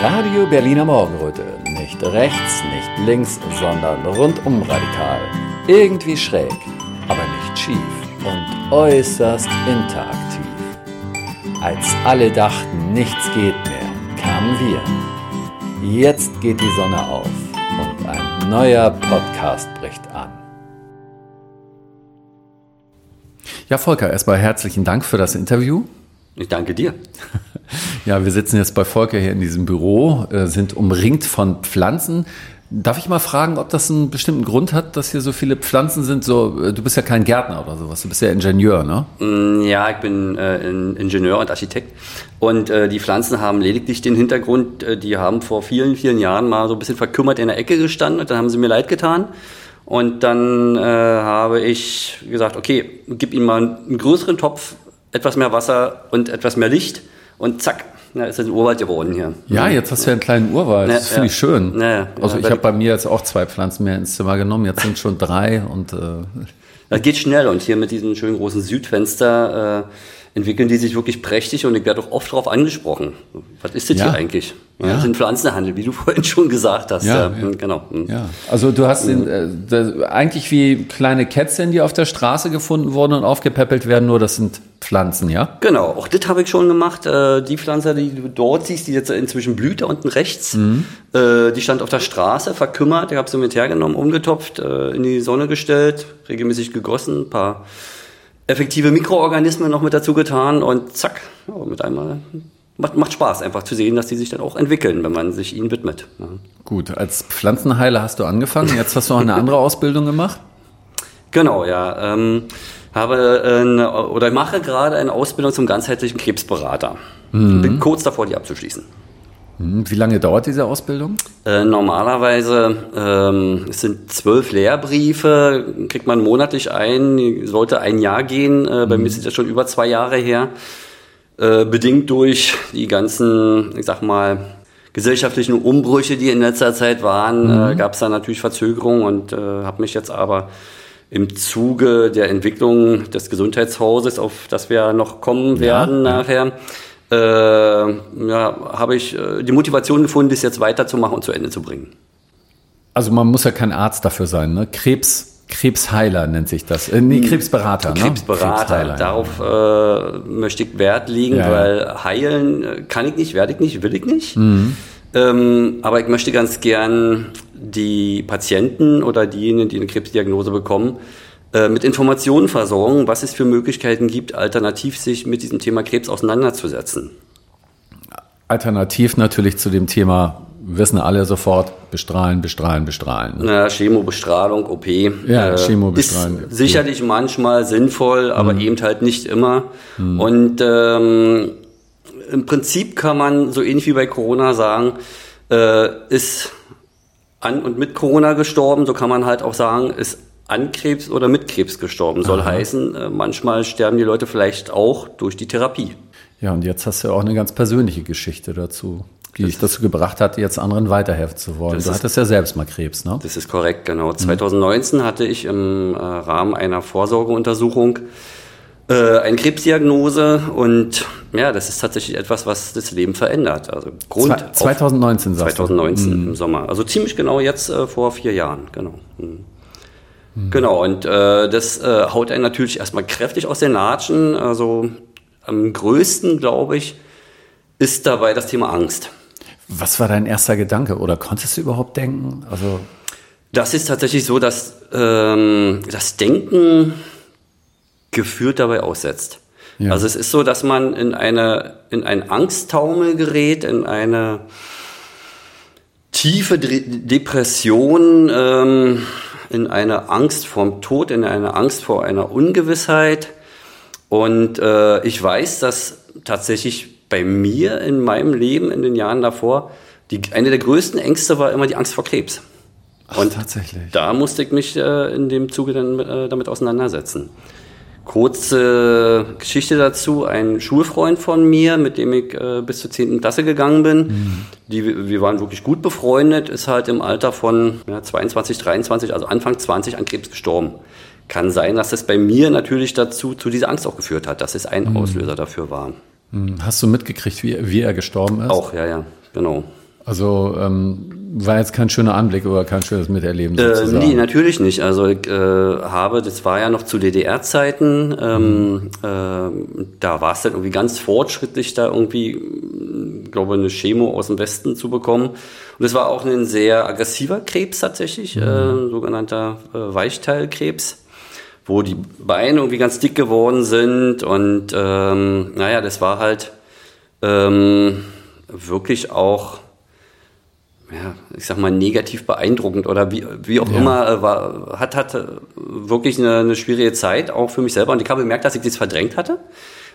Radio Berliner Morgenröte. Nicht rechts, nicht links, sondern rundum radikal. Irgendwie schräg, aber nicht schief und äußerst interaktiv. Als alle dachten, nichts geht mehr, kamen wir. Jetzt geht die Sonne auf und ein neuer Podcast bricht an. Ja, Volker, erstmal herzlichen Dank für das Interview. Ich danke dir. Ja, wir sitzen jetzt bei Volker hier in diesem Büro, äh, sind umringt von Pflanzen. Darf ich mal fragen, ob das einen bestimmten Grund hat, dass hier so viele Pflanzen sind? So, äh, du bist ja kein Gärtner oder sowas, du bist ja Ingenieur, ne? Mm, ja, ich bin äh, Ingenieur und Architekt. Und äh, die Pflanzen haben lediglich den Hintergrund, äh, die haben vor vielen, vielen Jahren mal so ein bisschen verkümmert in der Ecke gestanden und dann haben sie mir leid getan. Und dann äh, habe ich gesagt, okay, gib ihnen mal einen größeren Topf, etwas mehr Wasser und etwas mehr Licht und zack, na, ist das ein Urwald geworden hier. Ja, jetzt hast du ja einen kleinen Urwald. Das Ja, finde ja. ich schön. Ja, ja. Also Ja, ich habe bei mir jetzt auch zwei Pflanzen mehr ins Zimmer genommen. Jetzt sind schon drei und äh, Das geht schnell und hier mit diesem schönen großen Südfenster äh, entwickeln die sich wirklich prächtig und ich werde auch oft darauf angesprochen. Was ist das Ja. hier eigentlich? Ja, ist ein Pflanzenhandel, wie du vorhin schon gesagt hast. Ja, ja. Genau. ja. Also du hast den, äh, das, eigentlich wie kleine Kätzchen, die auf der Straße gefunden wurden und aufgepäppelt werden, nur das sind Pflanzen, ja? Genau, auch das habe ich schon gemacht. Äh, die Pflanze, die du dort siehst, die jetzt inzwischen blüht, da unten rechts, Mhm. äh, die stand auf der Straße, verkümmert. Ich habe sie mit hergenommen, umgetopft, äh, in die Sonne gestellt, regelmäßig gegossen, ein paar effektive Mikroorganismen noch mit dazu getan und zack, mit einmal macht, macht Spaß einfach zu sehen, dass die sich dann auch entwickeln, wenn man sich ihnen widmet. Ja. Gut, als Pflanzenheiler hast du angefangen. Jetzt hast du auch eine andere Ausbildung gemacht. Genau, ja. Ähm, habe eine, oder mache gerade eine Ausbildung zum ganzheitlichen Krebsberater. Bin kurz davor, die abzuschließen. Hm, Wie lange dauert diese Ausbildung? Äh, normalerweise ähm, es sind zwölf Lehrbriefe, kriegt man monatlich ein, sollte ein Jahr gehen. Äh, bei mir ist das schon über zwei Jahre her. Äh, bedingt durch die ganzen, ich sag mal, gesellschaftlichen Umbrüche, die in letzter Zeit waren, äh, gab es da natürlich Verzögerungen und äh, habe mich jetzt aber im Zuge der Entwicklung des Gesundheitshauses, auf das wir noch kommen werden nachher, äh, ja, habe ich äh, die Motivation gefunden, das jetzt weiterzumachen und zu Ende zu bringen. Also man muss ja kein Arzt dafür sein, ne? Krebs, Krebsheiler nennt sich das. Äh, nee, Krebsberater, ne? Krebsberater, ja. darauf äh, möchte ich Wert legen, Ja, ja. weil heilen äh, kann ich nicht, werde ich nicht, will ich nicht. Mhm. Ähm, aber ich möchte ganz gern die Patienten oder diejenigen, die eine Krebsdiagnose bekommen, äh, mit Informationen versorgen, was es für Möglichkeiten gibt, alternativ sich mit diesem Thema Krebs auseinanderzusetzen. Alternativ natürlich zu dem Thema, wissen alle sofort, bestrahlen, bestrahlen, bestrahlen. Ne? Na, Chemobestrahlung, OP. Ja, Chemobestrahlung, Ist sicherlich manchmal sinnvoll, aber eben halt nicht immer. Und ähm, im Prinzip kann man so ähnlich wie bei Corona sagen, äh, ist an und mit Corona gestorben, so kann man halt auch sagen, ist an Krebs oder mit Krebs gestorben. Soll heißen, äh, manchmal sterben die Leute vielleicht auch durch die Therapie. Ja, und jetzt hast du ja auch eine ganz persönliche Geschichte dazu, die dich dazu gebracht hat, jetzt anderen weiterhelfen zu wollen. Das Du ist- hattest ja selbst mal Krebs, ne? Das ist korrekt, genau. 2019 hatte ich im äh, Rahmen einer Vorsorgeuntersuchung äh, eine Krebsdiagnose und ja, das ist tatsächlich etwas, was das Leben verändert. Also Grund Zwei- 2019 auf sagst du. 2019 im Sommer. Also ziemlich genau jetzt äh, vor vier Jahren, genau. Mhm. Genau, und äh, das äh, haut einen natürlich erstmal kräftig aus den Latschen. Also am größten, glaube ich, ist dabei das Thema Angst. Was war dein erster Gedanke? Oder konntest du überhaupt denken? Also, Das ist tatsächlich so, dass ähm, das Denken geführt dabei aussetzt. Ja. Also es ist so, dass man in eine in einen Angsttaumel gerät, in eine tiefe Dre- Depression, ähm, in eine Angst vorm Tod, in eine Angst vor einer Ungewissheit. Und äh, ich weiß, dass tatsächlich bei mir in meinem Leben in den Jahren davor die, eine der größten Ängste war immer die Angst vor Krebs. und tatsächlich. Da musste ich mich äh, in dem Zuge dann äh, damit auseinandersetzen. Kurze Geschichte dazu. Ein Schulfreund von mir, mit dem ich äh, bis zur 10. Klasse gegangen bin, die, wir waren wirklich gut befreundet, ist halt im Alter von ja, 22, 23, also Anfang 20 an Krebs gestorben. Kann sein, dass das bei mir natürlich dazu, zu dieser Angst auch geführt hat, dass es ein Auslöser dafür war. Hm, Hast du mitgekriegt, wie, wie er gestorben ist? Auch, ja, ja, genau. Also ähm, war jetzt kein schöner Anblick oder kein schönes Miterleben Äh, sozusagen. nee, natürlich nicht. Also ich äh, habe, das war ja noch zu DDR-Zeiten, ähm, äh, da war es dann irgendwie ganz fortschrittlich, da irgendwie, ich glaube, eine Chemo aus dem Westen zu bekommen. Und es war auch ein sehr aggressiver Krebs tatsächlich, äh, sogenannter äh, Weichteilkrebs wo die Beine irgendwie ganz dick geworden sind und ähm, naja, das war halt ähm, wirklich auch, ja, ich sag mal, negativ beeindruckend oder wie, wie auch Ja. immer, äh, war, hat, hat äh, wirklich eine, eine schwierige Zeit, auch für mich selber. Und ich habe gemerkt, dass ich das verdrängt hatte.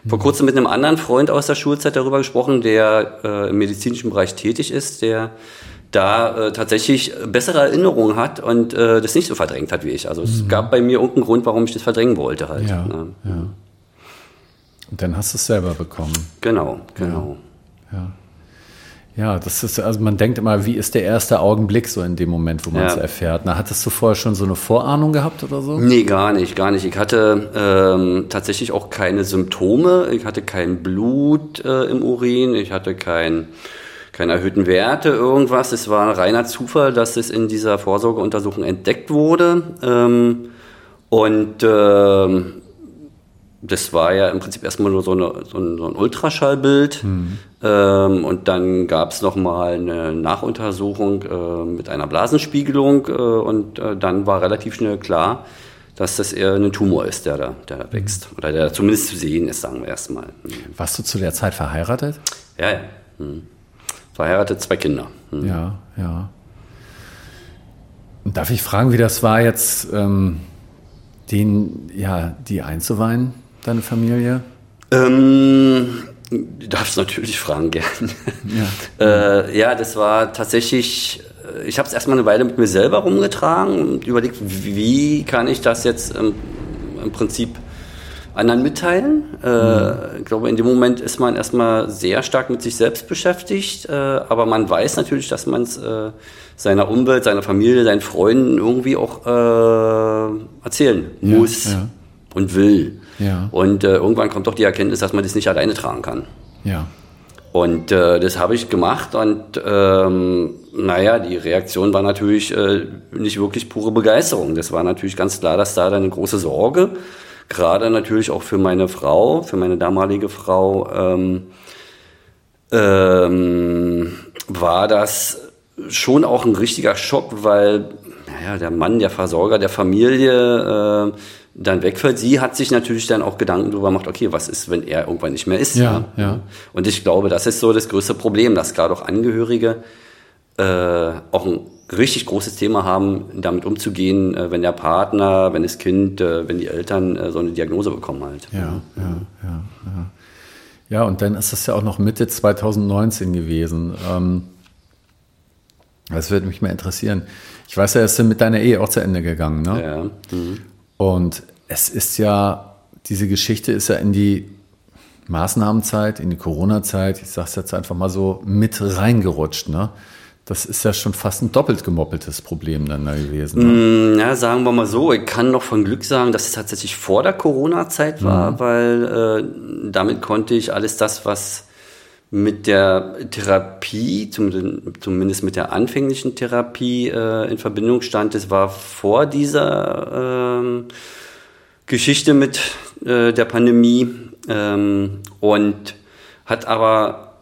Vor kurzem mit einem anderen Freund aus der Schulzeit darüber gesprochen, der äh, im medizinischen Bereich tätig ist, der da äh, tatsächlich bessere Erinnerungen hat und äh, das nicht so verdrängt hat wie ich. Also es gab bei mir irgendeinen Grund, warum ich das verdrängen wollte halt. Ja, ne? ja. Und dann hast du es selber bekommen. Genau, genau. Ja, das ist, also man denkt immer, wie ist der erste Augenblick so in dem Moment, wo man es Ja. erfährt? Na, hattest du vorher schon so eine Vorahnung gehabt oder so? Nee, gar nicht, gar nicht. Ich hatte ähm, tatsächlich auch keine Symptome. Ich hatte kein Blut äh, im Urin. Ich hatte kein, keine erhöhten Werte, irgendwas. Es war ein reiner Zufall, dass es in dieser Vorsorgeuntersuchung entdeckt wurde. Ähm, und ähm, das war ja im Prinzip erstmal nur so, eine, so, ein, so ein Ultraschallbild. Ähm, und dann gab es nochmal eine Nachuntersuchung äh, mit einer Blasenspiegelung. Äh, und äh, dann war relativ schnell klar, dass das eher ein Tumor ist, der da, der da wächst. Oder der zumindest zu sehen ist, sagen wir erstmal. Hm. Warst du zu der Zeit verheiratet? Ja, ja. Hm. Verheiratet, zwei Kinder. Hm. Ja, ja. Darf ich fragen, wie das war jetzt, ähm, den, ja, die einzuweihen, deine Familie? Ähm, du darfst natürlich fragen, gern. Ja, äh, ja das war tatsächlich, äh, ich habe es erstmal eine Weile mit mir selber rumgetragen und überlegt, wie kann ich das jetzt im, im Prinzip anderen mitteilen. Äh, ich glaube, in dem Moment ist man erstmal sehr stark mit sich selbst beschäftigt, äh, aber man weiß natürlich, dass man es äh, seiner Umwelt, seiner Familie, seinen Freunden irgendwie auch äh, erzählen Ja, muss ja. und will. Ja. Und äh, irgendwann kommt doch die Erkenntnis, dass man das nicht alleine tragen kann. Ja. Und äh, das habe ich gemacht und ähm, naja, die Reaktion war natürlich äh, nicht wirklich pure Begeisterung. Das war natürlich ganz klar, dass da eine große Sorge, gerade natürlich auch für meine Frau, für meine damalige Frau, ähm, ähm, war das schon auch ein richtiger Schock, weil naja, der Mann, der Versorger der Familie, äh, dann wegfällt. Sie hat sich natürlich dann auch Gedanken darüber gemacht, okay, was ist, wenn er irgendwann nicht mehr ist? Ja, ne? ja. Und ich glaube, das ist so das größte Problem, dass gerade auch Angehörige äh, auch ein richtig großes Thema haben, damit umzugehen, äh, wenn der Partner, wenn das Kind, äh, wenn die Eltern äh, so eine Diagnose bekommen halt. Ja, ja, ja, ja. Ja, und dann ist das ja auch noch Mitte 2019 gewesen. Ähm, das würde mich mal interessieren. Ich weiß ja, es ist mit deiner Ehe auch zu Ende gegangen, ne? Ja. Mhm. Und es ist ja, diese Geschichte ist ja in die Maßnahmenzeit, in die Corona-Zeit, ich sage es jetzt einfach mal so, mit reingerutscht. Ne? Das ist ja schon fast ein doppelt gemoppeltes Problem dann da gewesen. Ne? Mm, Ja, sagen wir mal so, ich kann noch von Glück sagen, dass es tatsächlich vor der Corona-Zeit war, weil äh, damit konnte ich alles das, was mit der Therapie, zumindest, mit der anfänglichen Therapie äh, in Verbindung stand, das war vor dieser ähm, Geschichte mit äh, der Pandemie ähm, und hat aber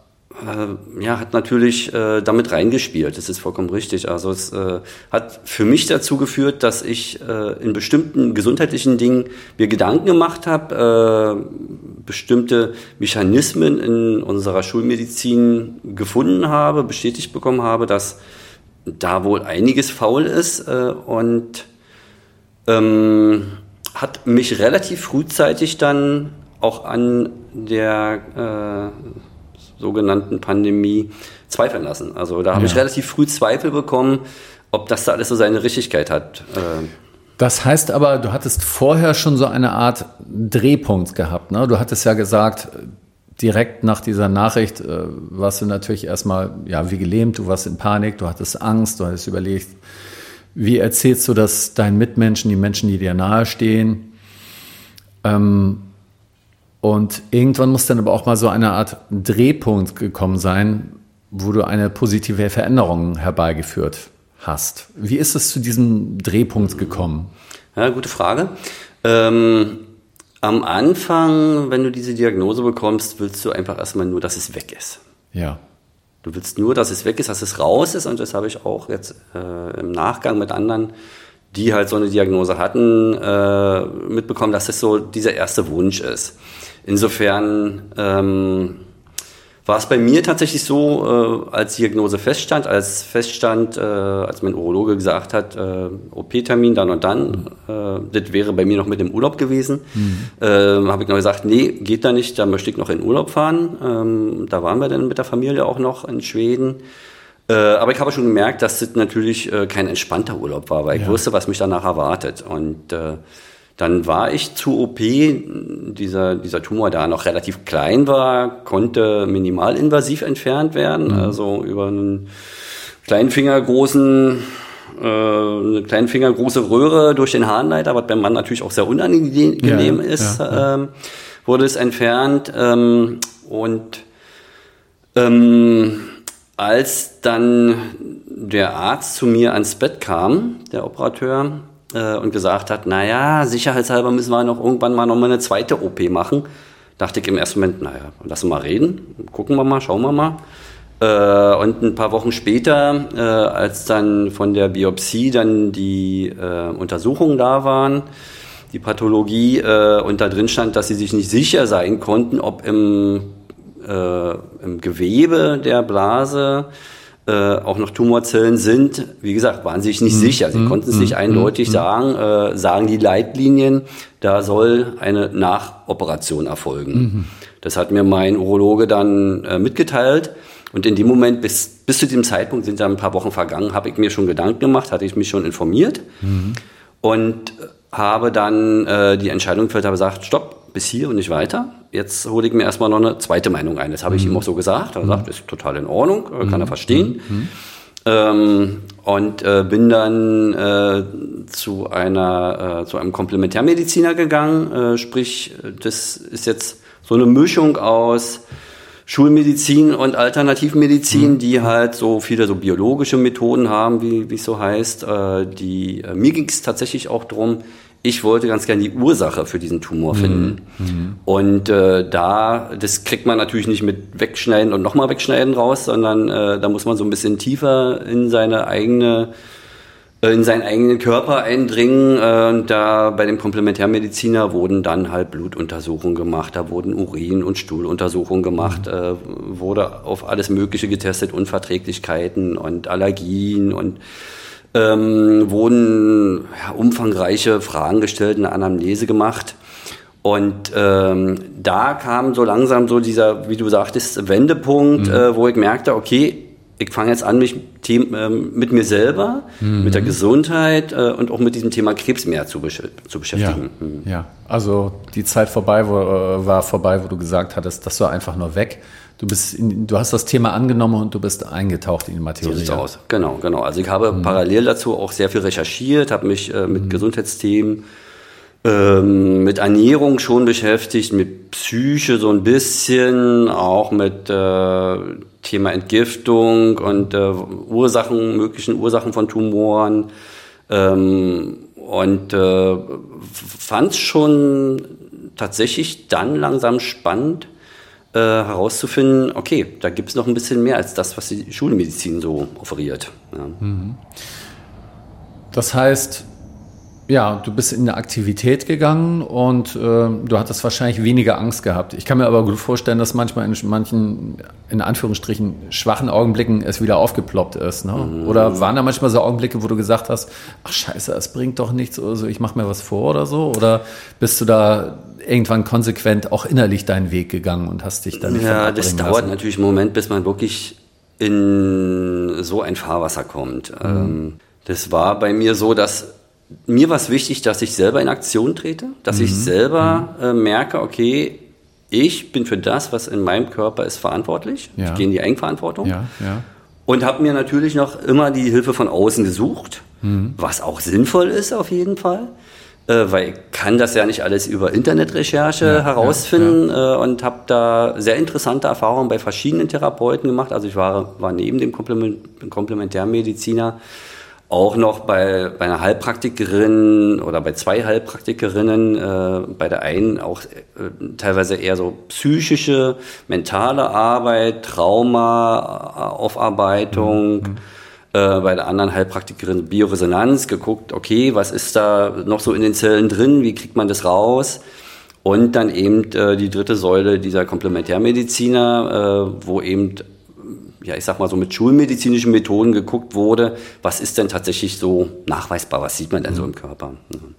ja, hat natürlich äh, damit reingespielt. Das ist vollkommen richtig. Also es äh, hat für mich dazu geführt, dass ich äh, in bestimmten gesundheitlichen Dingen mir Gedanken gemacht habe, äh, bestimmte Mechanismen in unserer Schulmedizin gefunden habe, bestätigt bekommen habe, dass da wohl einiges faul ist äh, und ähm, hat mich relativ frühzeitig dann auch an der äh, sogenannten Pandemie zweifeln lassen. Also da habe Ja. ich relativ früh Zweifel bekommen, ob das da alles so seine Richtigkeit hat. Äh, Das heißt aber, du hattest vorher schon so eine Art Drehpunkt gehabt. Ne? Du hattest ja gesagt, direkt nach dieser Nachricht äh, warst du natürlich erstmal ja, wie gelähmt, du warst in Panik, du hattest Angst, du hattest überlegt, wie erzählst du das deinen Mitmenschen, die Menschen, die dir nahestehen? Ähm, und irgendwann muss dann aber auch mal so eine Art Drehpunkt gekommen sein, wo du eine positive Veränderung herbeigeführt hast. Wie ist es zu diesem Drehpunkt gekommen? Ja, gute Frage. Ähm, am Anfang, wenn du diese Diagnose bekommst, willst du einfach erstmal nur, dass es weg ist. Ja. Du willst nur, dass es weg ist, dass es raus ist und das habe ich auch jetzt äh, im Nachgang mit anderen, die halt so eine Diagnose hatten, äh, mitbekommen, dass es so dieser erste Wunsch ist. Insofern ähm, war es bei mir tatsächlich so, äh, als Diagnose feststand, als feststand, äh, als mein Urologe gesagt hat, äh, OP-Termin dann und dann, äh, das wäre bei mir noch mit dem Urlaub gewesen, mhm. äh, habe ich noch gesagt, nee, geht da nicht, da möchte ich noch in Urlaub fahren. Ähm, da waren wir dann mit der Familie auch noch in Schweden. Äh, aber ich habe schon gemerkt, dass das natürlich äh, kein entspannter Urlaub war, weil ich wusste, was mich danach erwartet. Und dann war ich zu OP, dieser, dieser Tumor, der noch relativ klein war, konnte minimalinvasiv entfernt werden, mhm. also über einen kleinen Finger großen äh, eine kleinen Finger große Röhre durch den Harnleiter, was beim Mann natürlich auch sehr unangenehm ja, ist, ja. Ähm, wurde es entfernt. Ähm, und ähm, als dann der Arzt zu mir ans Bett kam, der Operateur, äh, und gesagt hat, naja, sicherheitshalber müssen wir noch irgendwann mal noch mal eine zweite OP machen. Dachte ich im ersten Moment, naja, lassen wir mal reden, gucken wir mal, schauen wir mal. Äh, und ein paar Wochen später, äh, als dann von der Biopsie dann die äh, Untersuchungen da waren, die Pathologie äh, und da drin stand, dass sie sich nicht sicher sein konnten, ob im, äh, im Gewebe der Blase äh, auch noch Tumorzellen sind. Wie gesagt, waren sich nicht mhm. sicher. Sie mhm. konnten es nicht mhm. eindeutig mhm. sagen. Äh, sagen die Leitlinien, da soll eine Nachoperation erfolgen. Mhm. Das hat mir mein Urologe dann äh, mitgeteilt. Und in dem Moment, bis, bis zu diesem Zeitpunkt sind da ein paar Wochen vergangen, habe ich mir schon Gedanken gemacht, hatte ich mich schon informiert mhm. und habe dann äh, die Entscheidung gefällt, habe gesagt, stopp, bis hier und nicht weiter jetzt hole ich mir erstmal noch eine zweite Meinung ein. Das habe ich mhm. ihm auch so gesagt. Er sagt, ist total in Ordnung, kann mhm. er verstehen. Mhm. Ähm, und äh, bin dann äh, zu einer äh, zu einem Komplementärmediziner gegangen. Äh, sprich, das ist jetzt so eine Mischung aus Schulmedizin und Alternativmedizin, mhm. die halt so viele so biologische Methoden haben, wie wie es so heißt. Äh, die äh, mir ging es tatsächlich auch darum, ich wollte ganz gerne die Ursache für diesen Tumor finden. Mhm. mhm. Und äh, da, das kriegt man natürlich nicht mit Wegschneiden und nochmal Wegschneiden raus, sondern äh, da muss man so ein bisschen tiefer in seine eigene äh, in seinen eigenen Körper eindringen. Äh, da bei dem Komplementärmediziner wurden dann halt Blutuntersuchungen gemacht, da wurden Urin- und Stuhluntersuchungen gemacht, mhm. äh, wurde auf alles Mögliche getestet, Unverträglichkeiten und Allergien und ähm, wurden ja, umfangreiche Fragen gestellt, eine Anamnese gemacht. Und ähm, da kam so langsam so dieser, wie du sagtest, Wendepunkt, mhm. äh, wo ich merkte, okay, ich fange jetzt an, mich äh, mit mir selber, mhm. mit der Gesundheit äh, und auch mit diesem Thema Krebs mehr zu beschäftigen. Ja. Mhm. ja, also die Zeit vorbei wo, äh, war vorbei, wo du gesagt hattest, das war einfach nur weg. Du, bist in, du hast das Thema angenommen und du bist eingetaucht in die Materie. So sieht's aus. Genau, genau. Also ich habe mhm. parallel dazu auch sehr viel recherchiert, habe mich äh, mit mhm. Gesundheitsthemen, ähm, mit Ernährung schon beschäftigt, mit Psyche so ein bisschen, auch mit äh, Thema Entgiftung und äh, Ursachen, möglichen Ursachen von Tumoren. Ähm, und äh, fand es schon tatsächlich dann langsam spannend, äh, herauszufinden, okay, da gibt es noch ein bisschen mehr als das, was die Schulmedizin so offeriert. Ja. Mhm. Das heißt, ja, du bist in eine Aktivität gegangen und äh, du hattest wahrscheinlich weniger Angst gehabt. Ich kann mir aber gut vorstellen, dass manchmal in manchen, in Anführungsstrichen, schwachen Augenblicken es wieder aufgeploppt ist. Ne? Mhm. Oder waren da manchmal so Augenblicke, wo du gesagt hast, ach scheiße, es bringt doch nichts oder so, ich mache mir was vor oder so? Oder bist du da irgendwann konsequent auch innerlich deinen Weg gegangen und hast dich dann nicht Ja, das dauert lassen? natürlich einen Moment, bis man wirklich in so ein Fahrwasser kommt. Mhm. Ähm, das war bei mir so, dass mir war es wichtig, dass ich selber in Aktion trete, dass mhm. ich selber mhm. äh, merke, okay, ich bin für das, was in meinem Körper ist, verantwortlich. Ja. Ich gehe in die Eigenverantwortung. Ja, ja. Und habe mir natürlich noch immer die Hilfe von außen gesucht, mhm. was auch sinnvoll ist auf jeden Fall. Äh, weil ich kann das ja nicht alles über Internetrecherche Ja, herausfinden Äh, und habe da sehr interessante Erfahrungen bei verschiedenen Therapeuten gemacht. Also ich war, war neben dem Komplement, Komplementärmediziner auch noch bei, bei einer Heilpraktikerin oder bei zwei Heilpraktikerinnen, äh, bei der einen auch äh, teilweise eher so psychische, mentale Arbeit, Trauma-Aufarbeitung. Äh, bei der anderen Heilpraktikerin Bioresonanz geguckt, okay, was ist da noch so in den Zellen drin, wie kriegt man das raus? Und dann eben äh, die dritte Säule dieser Komplementärmediziner, äh, wo eben ja, ich sag mal so mit schulmedizinischen Methoden geguckt wurde, was ist denn tatsächlich so nachweisbar, was sieht man denn so im Körper. Mhm.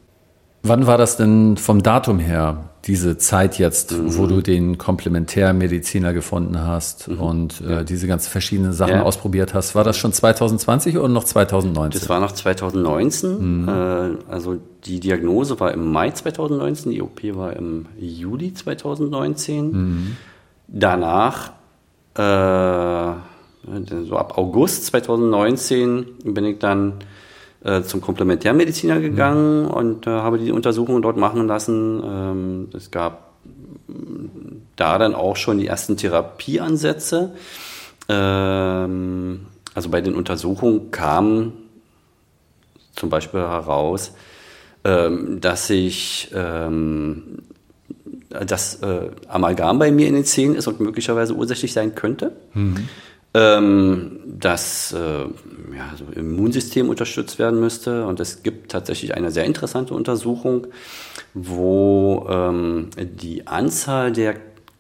Wann war das denn vom Datum her, diese Zeit jetzt, Mhm. wo du den Komplementärmediziner gefunden hast und äh, diese ganzen verschiedenen Sachen Mhm. Ja. ausprobiert hast? War das schon 2020 oder noch 2019? Das war noch 2019, äh, also die Diagnose war im Mai 2019, die OP war im Juli 2019. Danach, äh, so ab August 2019 bin ich dann äh, zum Komplementärmediziner gegangen und äh, habe die Untersuchungen dort machen lassen. Ähm, es gab mm, da dann auch schon die ersten Therapieansätze. Ähm, also bei den Untersuchungen kam zum Beispiel heraus, ähm, dass ich ähm, das äh, Amalgam bei mir in den Zähnen ist und möglicherweise ursächlich sein könnte. Ähm, dass äh, ja, so Immunsystem unterstützt werden müsste. Und es gibt tatsächlich eine sehr interessante Untersuchung, wo ähm, die Anzahl der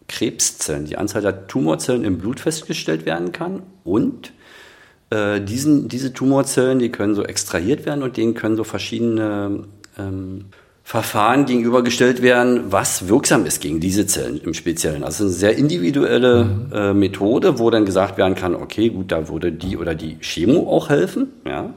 Krebszellen, die Anzahl der Tumorzellen im Blut festgestellt werden kann und äh, diesen, diese Tumorzellen, die können so extrahiert werden und denen können so verschiedene ähm, Verfahren gegenübergestellt werden, was wirksam ist gegen diese Zellen im Speziellen. Also eine sehr individuelle äh, Methode, wo dann gesagt werden kann, okay, gut, da würde die oder die Chemo auch helfen, ja.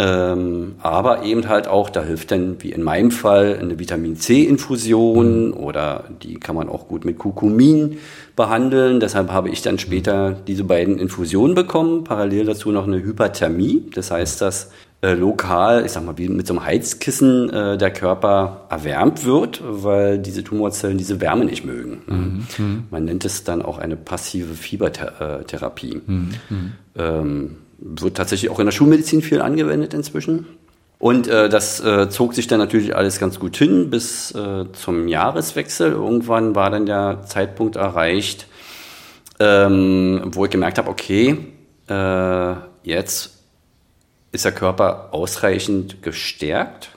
Ähm, aber eben halt auch, da hilft dann, wie in meinem Fall, eine Vitamin C-Infusion oder die kann man auch gut mit Kurkumin behandeln. Deshalb habe ich dann später diese beiden Infusionen bekommen. Parallel dazu noch eine Hyperthermie. Das heißt, dass äh, lokal, ich sag mal, wie mit so einem Heizkissen äh, der Körper erwärmt wird, weil diese Tumorzellen diese Wärme nicht mögen. Man nennt es dann auch eine passive Fiebertherapie. Ähm, wird tatsächlich auch in der Schulmedizin viel angewendet inzwischen. Und äh, das äh, zog sich dann natürlich alles ganz gut hin bis äh, zum Jahreswechsel. Irgendwann war dann der Zeitpunkt erreicht, ähm, wo ich gemerkt habe, okay, äh, jetzt ist der Körper ausreichend gestärkt,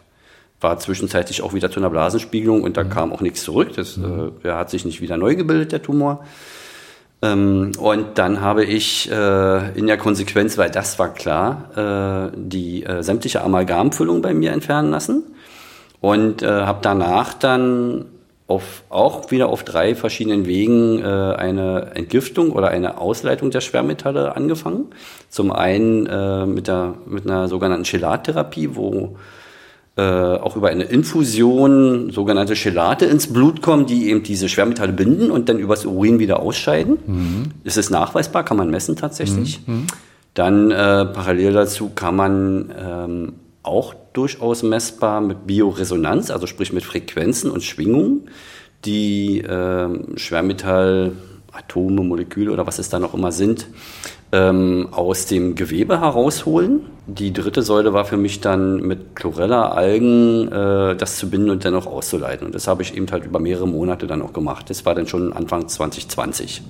war zwischenzeitlich auch wieder zu einer Blasenspiegelung und da kam auch nichts zurück. Das, äh, der hat sich nicht wieder neu gebildet, der Tumor. Ähm, und dann habe ich äh, in der Konsequenz, weil das war klar, äh, die äh, sämtliche Amalgamfüllung bei mir entfernen lassen und äh, habe danach dann auf, auch wieder auf drei verschiedenen Wegen äh, eine Entgiftung oder eine Ausleitung der Schwermetalle angefangen. Zum einen äh, mit, der, mit einer sogenannten Chelattherapie, wo äh, auch über eine Infusion sogenannte Chelate ins Blut kommen, die eben diese Schwermetalle binden und dann übers Urin wieder ausscheiden. Es ist nachweisbar, kann man messen tatsächlich. Dann äh, parallel dazu kann man ähm, auch durchaus messbar mit Bioresonanz, also sprich mit Frequenzen und Schwingungen, die ähm, Schwermetallatome, Moleküle oder was es da noch immer sind, ähm, aus dem Gewebe herausholen. Die dritte Säule war für mich dann mit Chlorella-Algen äh, das zu binden und dann auch auszuleiten. Und das habe ich eben halt über mehrere Monate dann auch gemacht. Das war dann schon Anfang 2020.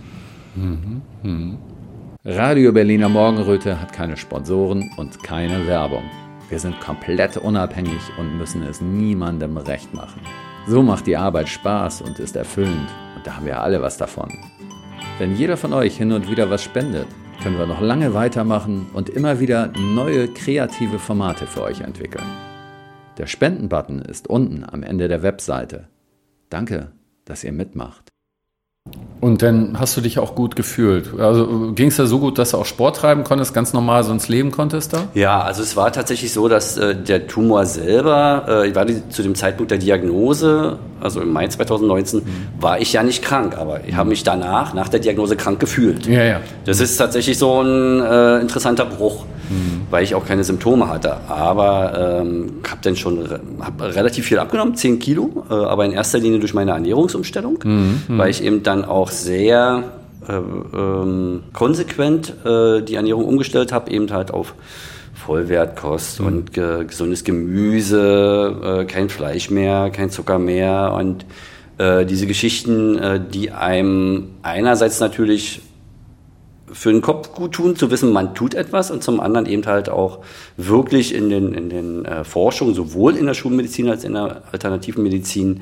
Radio Berliner Morgenröte hat keine Sponsoren und keine Werbung. Wir sind komplett unabhängig und müssen es niemandem recht machen. So macht die Arbeit Spaß und ist erfüllend und da haben wir alle was davon. Wenn jeder von euch hin und wieder was spendet, können wir noch lange weitermachen und immer wieder neue kreative Formate für euch entwickeln. Der Spenden-Button ist unten am Ende der Webseite. Danke, dass ihr mitmacht. Und dann hast du dich auch gut gefühlt. Also ging es ja so gut, dass du auch Sport treiben konntest, ganz normal sonst leben konntest da? Ja, also es war tatsächlich so, dass äh, der Tumor selber, äh, ich war die, zu dem Zeitpunkt der Diagnose, also im Mai 2019, war ich ja nicht krank, aber ich habe mich danach, nach der Diagnose krank gefühlt. Ja, ja. Das ist tatsächlich so ein äh, interessanter Bruch. Mhm. weil ich auch keine Symptome hatte. Aber ähm, habe dann schon hab relativ viel abgenommen, 10 Kilo, äh, aber in erster Linie durch meine Ernährungsumstellung, mhm. weil ich eben dann auch sehr äh, ähm, konsequent äh, die Ernährung umgestellt habe, eben halt auf Vollwertkost mhm. und äh, gesundes Gemüse, äh, kein Fleisch mehr, kein Zucker mehr und äh, diese Geschichten, äh, die einem einerseits natürlich für den Kopf gut tun, zu wissen, man tut etwas und zum anderen eben halt auch wirklich in den, in den äh, Forschungen, sowohl in der Schulmedizin als in der alternativen Medizin,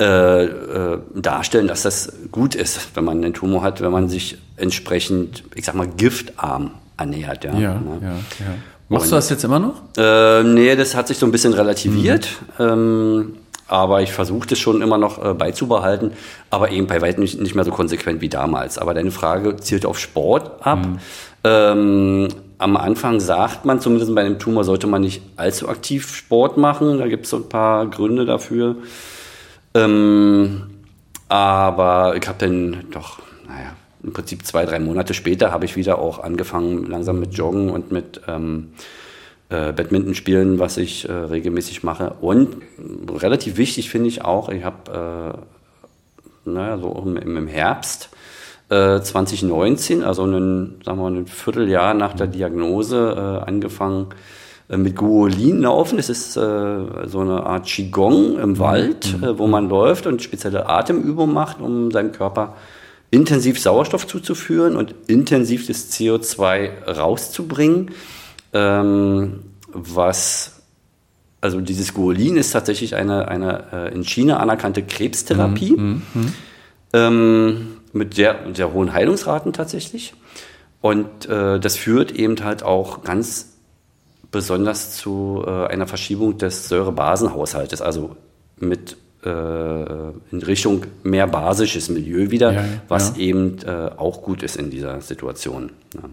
äh, äh, darstellen, dass das gut ist, wenn man einen Tumor hat, wenn man sich entsprechend, ich sag mal, giftarm ernährt. Ja, ja, ne? ja, ja. Machst du das jetzt immer noch? Äh, nee, das hat sich so ein bisschen relativiert. Mhm. Ähm, aber ich versuche das schon immer noch äh, beizubehalten, aber eben bei weitem nicht, nicht, mehr so konsequent wie damals. Aber deine Frage zielt auf Sport ab. Mhm. Ähm, am Anfang sagt man, zumindest bei einem Tumor sollte man nicht allzu aktiv Sport machen. Da gibt es so ein paar Gründe dafür. Ähm, aber ich habe dann doch, naja, im Prinzip zwei, drei Monate später habe ich wieder auch angefangen, langsam mit Joggen und mit ähm, äh, Badminton spielen, was ich äh, regelmäßig mache. Und relativ wichtig finde ich auch, ich habe, äh, naja, so im, im Herbst 2019, äh, also ein, sagen wir mal, ein Vierteljahr nach der Diagnose, äh, angefangen, äh, mit Guolin laufen. Das ist so eine Art Qigong im Wald, mhm. wo man läuft und spezielle Atemübungen macht, um seinem Körper intensiv Sauerstoff zuzuführen und intensiv das CO2 rauszubringen. Ähm, was, also dieses Guolin ist tatsächlich eine, eine äh, in China anerkannte Krebstherapie mhm. Mhm. Ähm, mit sehr, sehr hohen Heilungsraten tatsächlich. Und äh, das führt eben halt auch ganz besonders zu äh, einer Verschiebung des Säurebasenhaushaltes, also mit äh, in Richtung mehr basisches Milieu wieder, ja, was ja. eben äh, auch gut ist in dieser Situation. Ja.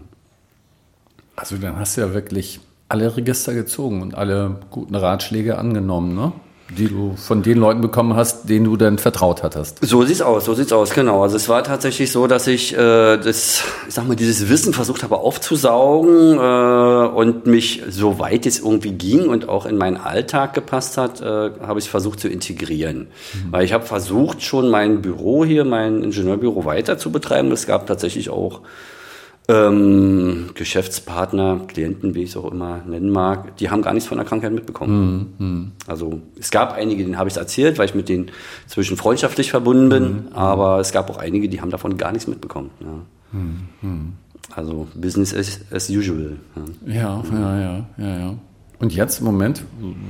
Also dann hast du ja wirklich alle Register gezogen und alle guten Ratschläge angenommen, ne? die du von den Leuten bekommen hast, denen du dann vertraut hattest. So sieht's aus, so sieht's aus, genau. Also es war tatsächlich so, dass ich äh, das, ich sag mal, dieses Wissen versucht habe aufzusaugen äh, und mich so weit es irgendwie ging und auch in meinen Alltag gepasst hat, äh, habe ich versucht zu integrieren. Mhm. Weil ich habe versucht, schon mein Büro hier, mein Ingenieurbüro weiter zu betreiben. Es gab tatsächlich auch ähm, Geschäftspartner, Klienten, wie ich es auch immer nennen mag, die haben gar nichts von der Krankheit mitbekommen. Mhm. Also es gab einige, denen habe ich es erzählt, weil ich mit denen zwischen freundschaftlich verbunden bin, mhm. aber es gab auch einige, die haben davon gar nichts mitbekommen. Ja. Mhm. Also Business as, as usual. Ja. ja, ja, ja, ja, ja. Und jetzt im Moment,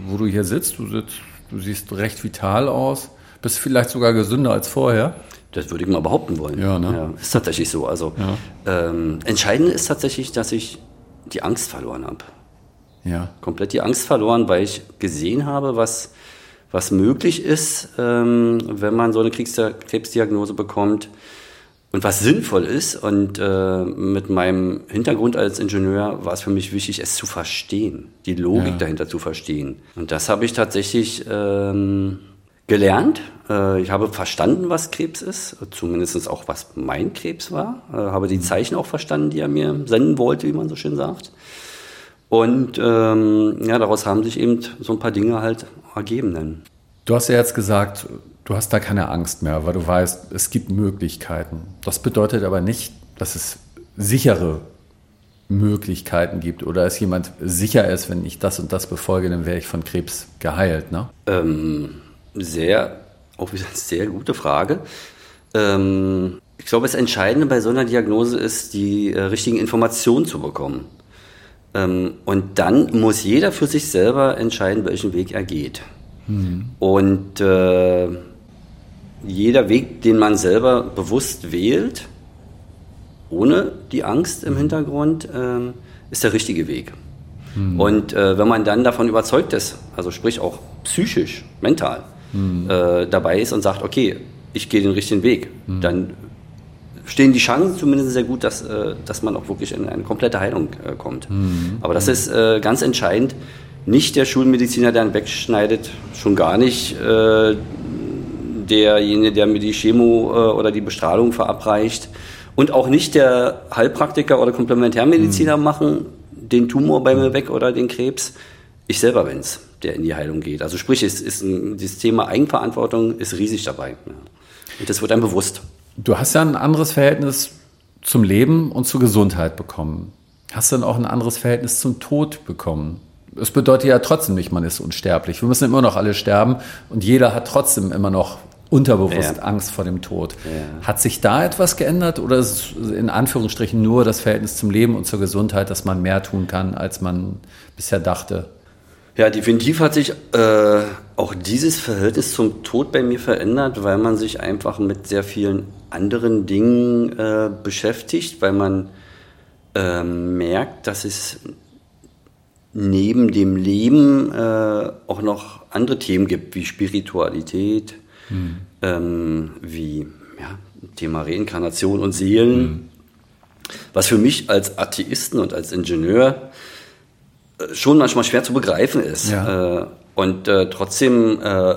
wo du hier sitzt, du, sitzt, du siehst recht vital aus, bist vielleicht sogar gesünder als vorher. Das würde ich mal behaupten wollen. Ja, ne? ja ist tatsächlich so. Also ja. ähm, entscheidend ist tatsächlich, dass ich die Angst verloren habe. Ja. Komplett die Angst verloren, weil ich gesehen habe, was, was möglich ist, ähm, wenn man so eine Krebsdiagnose bekommt und was sinnvoll ist. Und äh, mit meinem Hintergrund als Ingenieur war es für mich wichtig, es zu verstehen, die Logik ja. dahinter zu verstehen. Und das habe ich tatsächlich ähm, gelernt. Äh, ich habe verstanden, was Krebs ist, zumindest auch, was mein Krebs war. Äh, habe die Zeichen auch verstanden, die er mir senden wollte, wie man so schön sagt. Und ähm, ja, daraus haben sich eben so ein paar Dinge halt ergeben. Dann. Du hast ja jetzt gesagt, du hast da keine Angst mehr, weil du weißt, es gibt Möglichkeiten. Das bedeutet aber nicht, dass es sichere Möglichkeiten gibt oder es jemand sicher ist, wenn ich das und das befolge, dann wäre ich von Krebs geheilt, ne? Ähm, sehr, auch wieder eine sehr gute Frage. Ähm, ich glaube, das Entscheidende bei so einer Diagnose ist, die äh, richtigen Informationen zu bekommen. Ähm, und dann muss jeder für sich selber entscheiden, welchen Weg er geht. Mhm. Und äh, jeder Weg, den man selber bewusst wählt, ohne die Angst im Hintergrund, äh, ist der richtige Weg. Mhm. Und äh, wenn man dann davon überzeugt ist, also sprich auch psychisch, mental, mhm. äh, dabei ist und sagt, okay, ich gehe den richtigen Weg, mhm. dann stehen die Chancen zumindest sehr gut, dass, äh, dass man auch wirklich in eine komplette Heilung äh, kommt. Mhm. Aber das ist äh, ganz entscheidend. Nicht der Schulmediziner, der einen wegschneidet, schon gar nicht äh, derjenige, der mir die Chemo äh, oder die Bestrahlung verabreicht und auch nicht der Heilpraktiker oder Komplementärmediziner mhm. machen den Tumor bei mir weg oder den Krebs. Ich selber bin's, der in die Heilung geht. Also sprich, es ist ein, dieses Thema Eigenverantwortung ist riesig dabei. Ja. Und das wird einem bewusst. Du hast ja ein anderes Verhältnis zum Leben und zur Gesundheit bekommen. Hast du dann auch ein anderes Verhältnis zum Tod bekommen? Es bedeutet ja trotzdem nicht, man ist unsterblich. Wir müssen immer noch alle sterben und jeder hat trotzdem immer noch unterbewusst ja. Angst vor dem Tod. Ja. Hat sich da etwas geändert oder ist es in Anführungsstrichen nur das Verhältnis zum Leben und zur Gesundheit, dass man mehr tun kann, als man bisher dachte? Ja, definitiv hat sich äh, auch dieses Verhältnis zum Tod bei mir verändert, weil man sich einfach mit sehr vielen anderen Dingen äh, beschäftigt, weil man äh, merkt, dass es neben dem Leben äh, auch noch andere Themen gibt, wie Spiritualität, mhm. ähm, wie ja, Thema Reinkarnation und Seelen, mhm. was für mich als Atheisten und als Ingenieur schon manchmal schwer zu begreifen ist. Ja. Äh, und äh, trotzdem äh,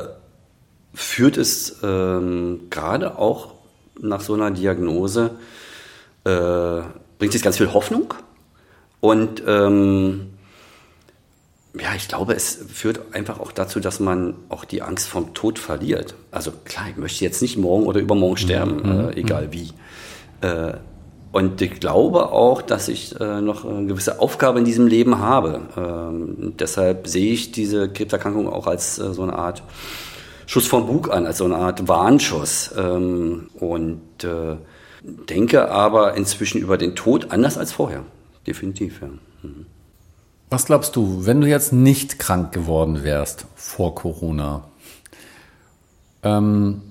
führt es ähm, gerade auch nach so einer Diagnose, äh, bringt es ganz viel Hoffnung und ähm, ja, ich glaube, es führt einfach auch dazu, dass man auch die Angst vom Tod verliert. Also klar, ich möchte jetzt nicht morgen oder übermorgen sterben, mhm. äh, egal wie. Äh, und ich glaube auch, dass ich äh, noch eine gewisse Aufgabe in diesem Leben habe. Ähm, deshalb sehe ich diese Krebserkrankung auch als äh, so eine Art Schuss vom Bug an, als so eine Art Warnschuss. Ähm, und äh, denke aber inzwischen über den Tod anders als vorher. Definitiv, ja. Mhm. Was glaubst du, wenn du jetzt nicht krank geworden wärst vor Corona, ähm,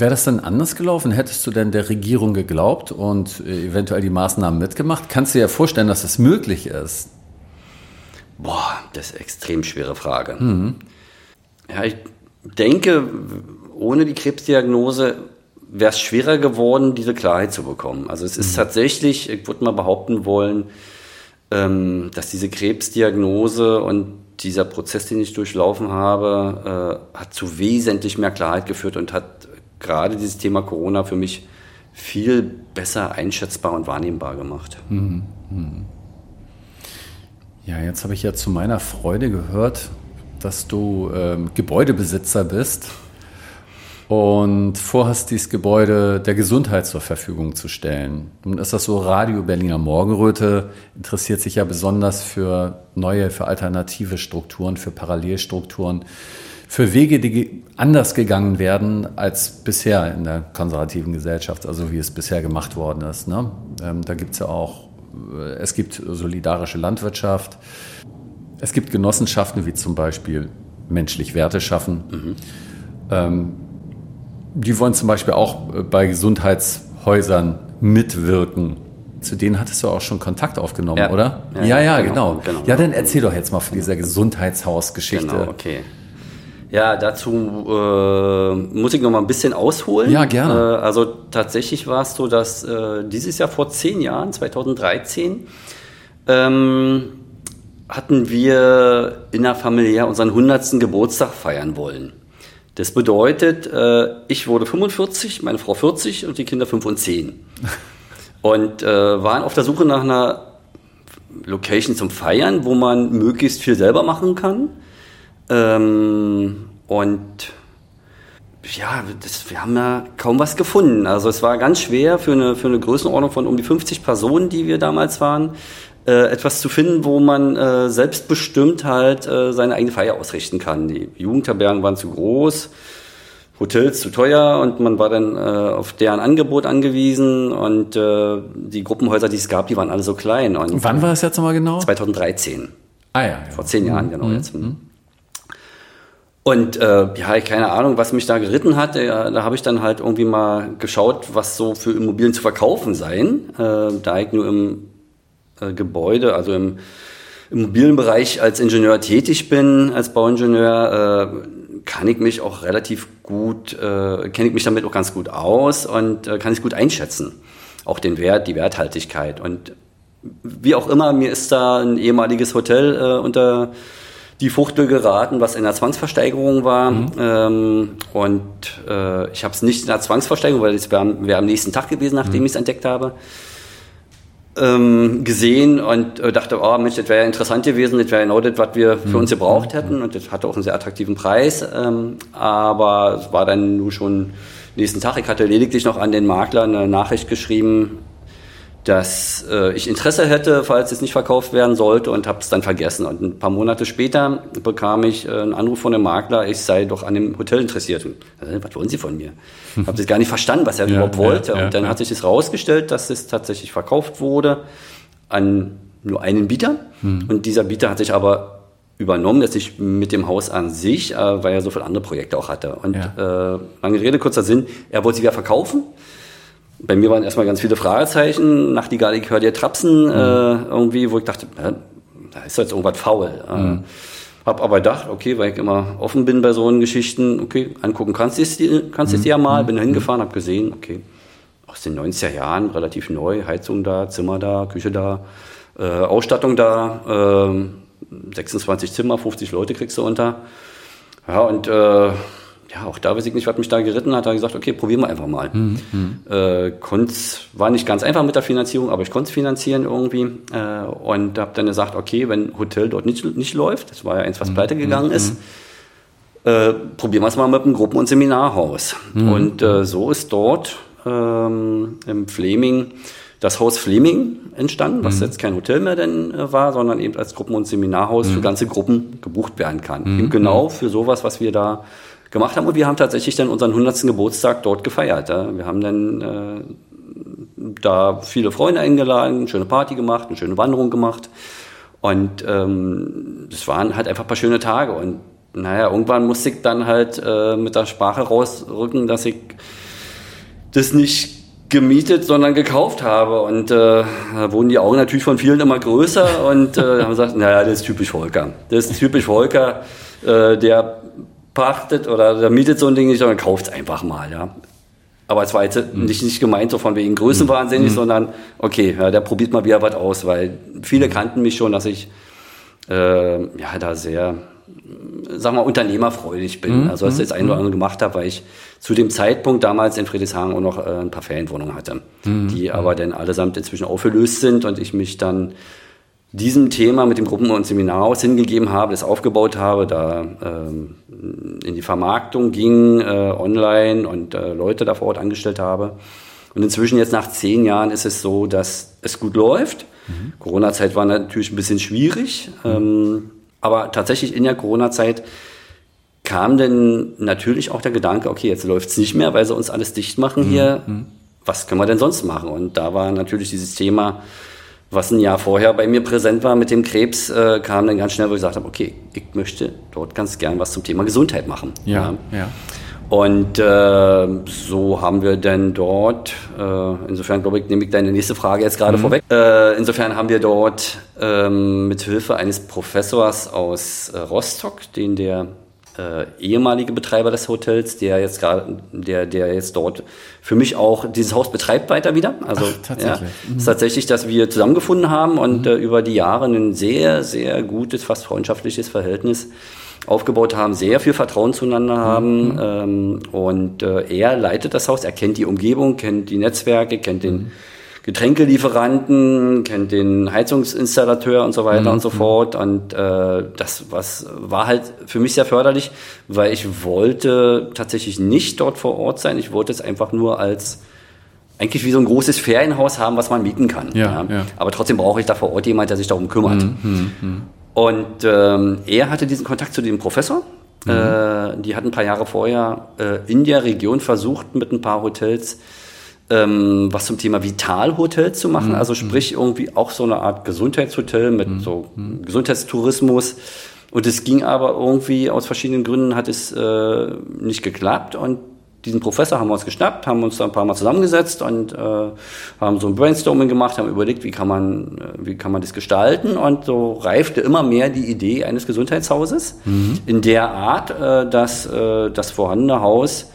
wäre das dann anders gelaufen? Hättest du denn der Regierung geglaubt und äh, eventuell die Maßnahmen mitgemacht? Kannst du dir vorstellen, dass das möglich ist? Boah, das ist eine extrem schwere Frage. Mhm. Ja, ich denke, ohne die Krebsdiagnose wäre es schwerer geworden, diese Klarheit zu bekommen. Also es ist mhm. tatsächlich, ich würde mal behaupten wollen, ähm, dass diese Krebsdiagnose und dieser Prozess, den ich durchlaufen habe, äh, hat zu wesentlich mehr Klarheit geführt und hat gerade dieses Thema Corona für mich viel besser einschätzbar und wahrnehmbar gemacht. Mhm. Mhm. Ja, jetzt habe ich ja zu meiner Freude gehört, dass du ähm, Gebäudebesitzer bist und vorhast, dieses Gebäude der Gesundheit zur Verfügung zu stellen. Nun ist das so, Radio Berliner Morgenröte interessiert sich ja besonders für neue, für alternative Strukturen, für Parallelstrukturen, für Wege, die anders gegangen werden als bisher in der konservativen Gesellschaft, also wie es bisher gemacht worden ist. Ne? Ähm, da gibt es ja auch, äh, es gibt solidarische Landwirtschaft, es gibt Genossenschaften wie zum Beispiel menschlich Werte schaffen. Mhm. Ähm, die wollen zum Beispiel auch äh, bei Gesundheitshäusern mitwirken. Zu denen hattest du auch schon Kontakt aufgenommen, ja. oder? Ja, ja, ja genau, genau, genau, Ja, dann erzähl doch jetzt mal von dieser Gesundheitshausgeschichte. Genau, okay. Ja, dazu äh, muss ich noch mal ein bisschen ausholen. Ja, gerne. Äh, also tatsächlich war es so, dass äh, dieses Jahr vor zehn Jahren, 2013, ähm, hatten wir innerfamiliär unseren 100. Geburtstag feiern wollen. Das bedeutet, äh, ich wurde 45, meine Frau 40 und die Kinder 5 und 10. Und äh, waren auf der Suche nach einer Location zum Feiern, wo man möglichst viel selber machen kann. Ähm, und ja, das, wir haben ja kaum was gefunden. Also es war ganz schwer für eine, für eine Größenordnung von um die 50 Personen, die wir damals waren, äh, etwas zu finden, wo man äh, selbstbestimmt halt äh, seine eigene Feier ausrichten kann. Die Jugendherbergen waren zu groß, Hotels zu teuer und man war dann äh, auf deren Angebot angewiesen und äh, die Gruppenhäuser, die es gab, die waren alle so klein. Und Wann war das jetzt nochmal genau? 2013. Ah ja. ja. Vor zehn Jahren, genau mhm. jetzt. Mhm. Und äh, ja, keine Ahnung, was mich da geritten hat. Äh, da habe ich dann halt irgendwie mal geschaut, was so für Immobilien zu verkaufen seien. Äh, da ich nur im äh, Gebäude, also im Immobilienbereich als Ingenieur tätig bin, als Bauingenieur, äh, kann ich mich auch relativ gut, äh, kenne ich mich damit auch ganz gut aus und äh, kann es gut einschätzen. Auch den Wert, die Werthaltigkeit. Und wie auch immer, mir ist da ein ehemaliges Hotel äh, unter die Fuchtel geraten, was in der Zwangsversteigerung war. Mhm. Ähm, und äh, ich habe es nicht in der Zwangsversteigerung, weil es wäre wär am nächsten Tag gewesen, nachdem mhm. ich es entdeckt habe. ähm, gesehen und äh, dachte, oh Mensch, das wäre ja interessant gewesen, das wäre genau das, was wir für uns gebraucht hätten und das hatte auch einen sehr attraktiven Preis, ähm, aber es war dann nur schon nächsten Tag. Ich hatte lediglich noch an den Makler eine Nachricht geschrieben, dass äh, ich Interesse hätte, falls es nicht verkauft werden sollte und habe es dann vergessen. Und ein paar Monate später bekam ich äh, einen Anruf von dem Makler, ich sei doch an dem Hotel interessiert. Und, äh, was wollen Sie von mir? Ich habe das gar nicht verstanden, was er ja, überhaupt wollte. Ja, ja, und dann hat sich das rausgestellt, dass es tatsächlich verkauft wurde an nur einen Bieter. Hm. Und dieser Bieter hat sich aber übernommen, dass ich mit dem Haus an sich, äh, weil er so viele andere Projekte auch hatte. Und äh, lange Rede, kurzer Sinn, er wollte sie wieder verkaufen bei mir waren erstmal ganz viele Fragezeichen. Nachtigall, ich höre dir Trapsen mhm. äh, irgendwie, wo ich dachte, äh, da ist jetzt irgendwas faul. Äh, mhm. Hab aber gedacht, okay, weil ich immer offen bin bei so Geschichten, okay, angucken kannst du es kannst mhm. ja mal. Bin da hingefahren, habe gesehen, okay, aus den 90er Jahren, relativ neu, Heizung da, Zimmer da, Küche da, äh, Ausstattung da, äh, 26 Zimmer, 50 Leute kriegst du unter. Ja, und äh, ja, auch da weiß ich nicht, was mich da geritten hat. Da habe ich gesagt, okay, probieren wir einfach mal. Mhm. Äh, war nicht ganz einfach mit der Finanzierung, aber ich konnte es finanzieren irgendwie. Äh, und habe dann gesagt, okay, wenn Hotel dort nicht, nicht läuft, das war ja eins, was mhm. pleite gegangen ist, mhm. äh, probieren wir es mal mit einem Gruppen- und Seminarhaus. Mhm. Und äh, so ist dort ähm, im Fleming das Haus Fleming entstanden, was mhm. jetzt kein Hotel mehr denn äh, war, sondern eben als Gruppen- und Seminarhaus für mhm. ganze Gruppen gebucht werden kann. Genau für sowas, was wir da gemacht haben. Und wir haben tatsächlich dann unseren 100. Geburtstag dort gefeiert. Ja. Wir haben dann äh, da viele Freunde eingeladen, eine schöne Party gemacht, eine schöne Wanderung gemacht. Und ähm, das waren halt einfach ein paar schöne Tage. Und naja, irgendwann musste ich dann halt äh, mit der Sprache rausrücken, dass ich das nicht gemietet, sondern gekauft habe. Und äh, da wurden die Augen natürlich von vielen immer größer und äh, haben gesagt, naja, das ist typisch Volker. Das ist typisch Volker, äh, der pachtet oder der mietet so ein Ding nicht, sondern kauft es einfach mal, ja. Aber es war jetzt mhm. nicht, nicht gemeint so von wegen Größenwahnsinnig, mhm. sondern okay, ja, der probiert mal wieder was aus, weil viele kannten mich schon, dass ich äh, ja da sehr, wir mal, unternehmerfreudig bin. Mhm. Also dass ich das eine oder andere gemacht habe, weil ich zu dem Zeitpunkt damals in Friedrichshagen auch noch äh, ein paar Ferienwohnungen hatte, die aber dann allesamt inzwischen aufgelöst sind und ich mich dann diesem Thema mit dem Gruppen- und Seminarhaus hingegeben habe, das aufgebaut habe, da ähm, in die Vermarktung ging, äh, online und äh, Leute da vor Ort angestellt habe. Und inzwischen jetzt nach zehn Jahren ist es so, dass es gut läuft. Mhm. Corona-Zeit war natürlich ein bisschen schwierig, mhm. ähm, aber tatsächlich in der Corona-Zeit kam dann natürlich auch der Gedanke, okay, jetzt läuft es nicht mehr, weil sie uns alles dicht machen mhm. hier. Mhm. Was können wir denn sonst machen? Und da war natürlich dieses Thema, was ein Jahr vorher bei mir präsent war mit dem Krebs, äh, kam dann ganz schnell, wo ich gesagt habe, okay, ich möchte dort ganz gern was zum Thema Gesundheit machen. Ja, ja. ja. Und äh, so haben wir dann dort, äh, insofern glaube ich, nehme ich deine nächste Frage jetzt gerade mhm. vorweg. Äh, insofern haben wir dort ähm, mit Hilfe eines Professors aus äh, Rostock, den der äh, ehemalige Betreiber des Hotels, der jetzt gerade, der, der jetzt dort für mich auch dieses Haus betreibt weiter wieder. Also Ach, tatsächlich. Ja, mhm. ist tatsächlich, dass wir zusammengefunden haben und mhm. äh, über die Jahre ein sehr, sehr gutes, fast freundschaftliches Verhältnis aufgebaut haben, sehr viel Vertrauen zueinander haben. Mhm. Ähm, und äh, er leitet das Haus, er kennt die Umgebung, kennt die Netzwerke, kennt den mhm. Getränkelieferanten, kennt den Heizungsinstallateur und so weiter mhm. und so fort. Und äh, das was war halt für mich sehr förderlich, weil ich wollte tatsächlich nicht dort vor Ort sein. Ich wollte es einfach nur als eigentlich wie so ein großes Ferienhaus haben, was man mieten kann. Ja, ja. ja. Aber trotzdem brauche ich da vor Ort jemand, der sich darum kümmert. Mhm, mhm, mhm. Und ähm, er hatte diesen Kontakt zu dem Professor. Mhm. Äh, die hatten ein paar Jahre vorher äh, in der Region versucht, mit ein paar Hotels ähm, was zum Thema Vitalhotel zu machen, mhm. also sprich irgendwie auch so eine Art Gesundheitshotel mit mhm. so mhm. Gesundheitstourismus. Und es ging aber irgendwie aus verschiedenen Gründen hat es äh, nicht geklappt und diesen Professor haben wir uns geschnappt, haben uns da ein paar Mal zusammengesetzt und äh, haben so ein Brainstorming gemacht, haben überlegt, wie kann man, äh, wie kann man das gestalten und so reifte immer mehr die Idee eines Gesundheitshauses mhm. in der Art, äh, dass äh, das vorhandene Haus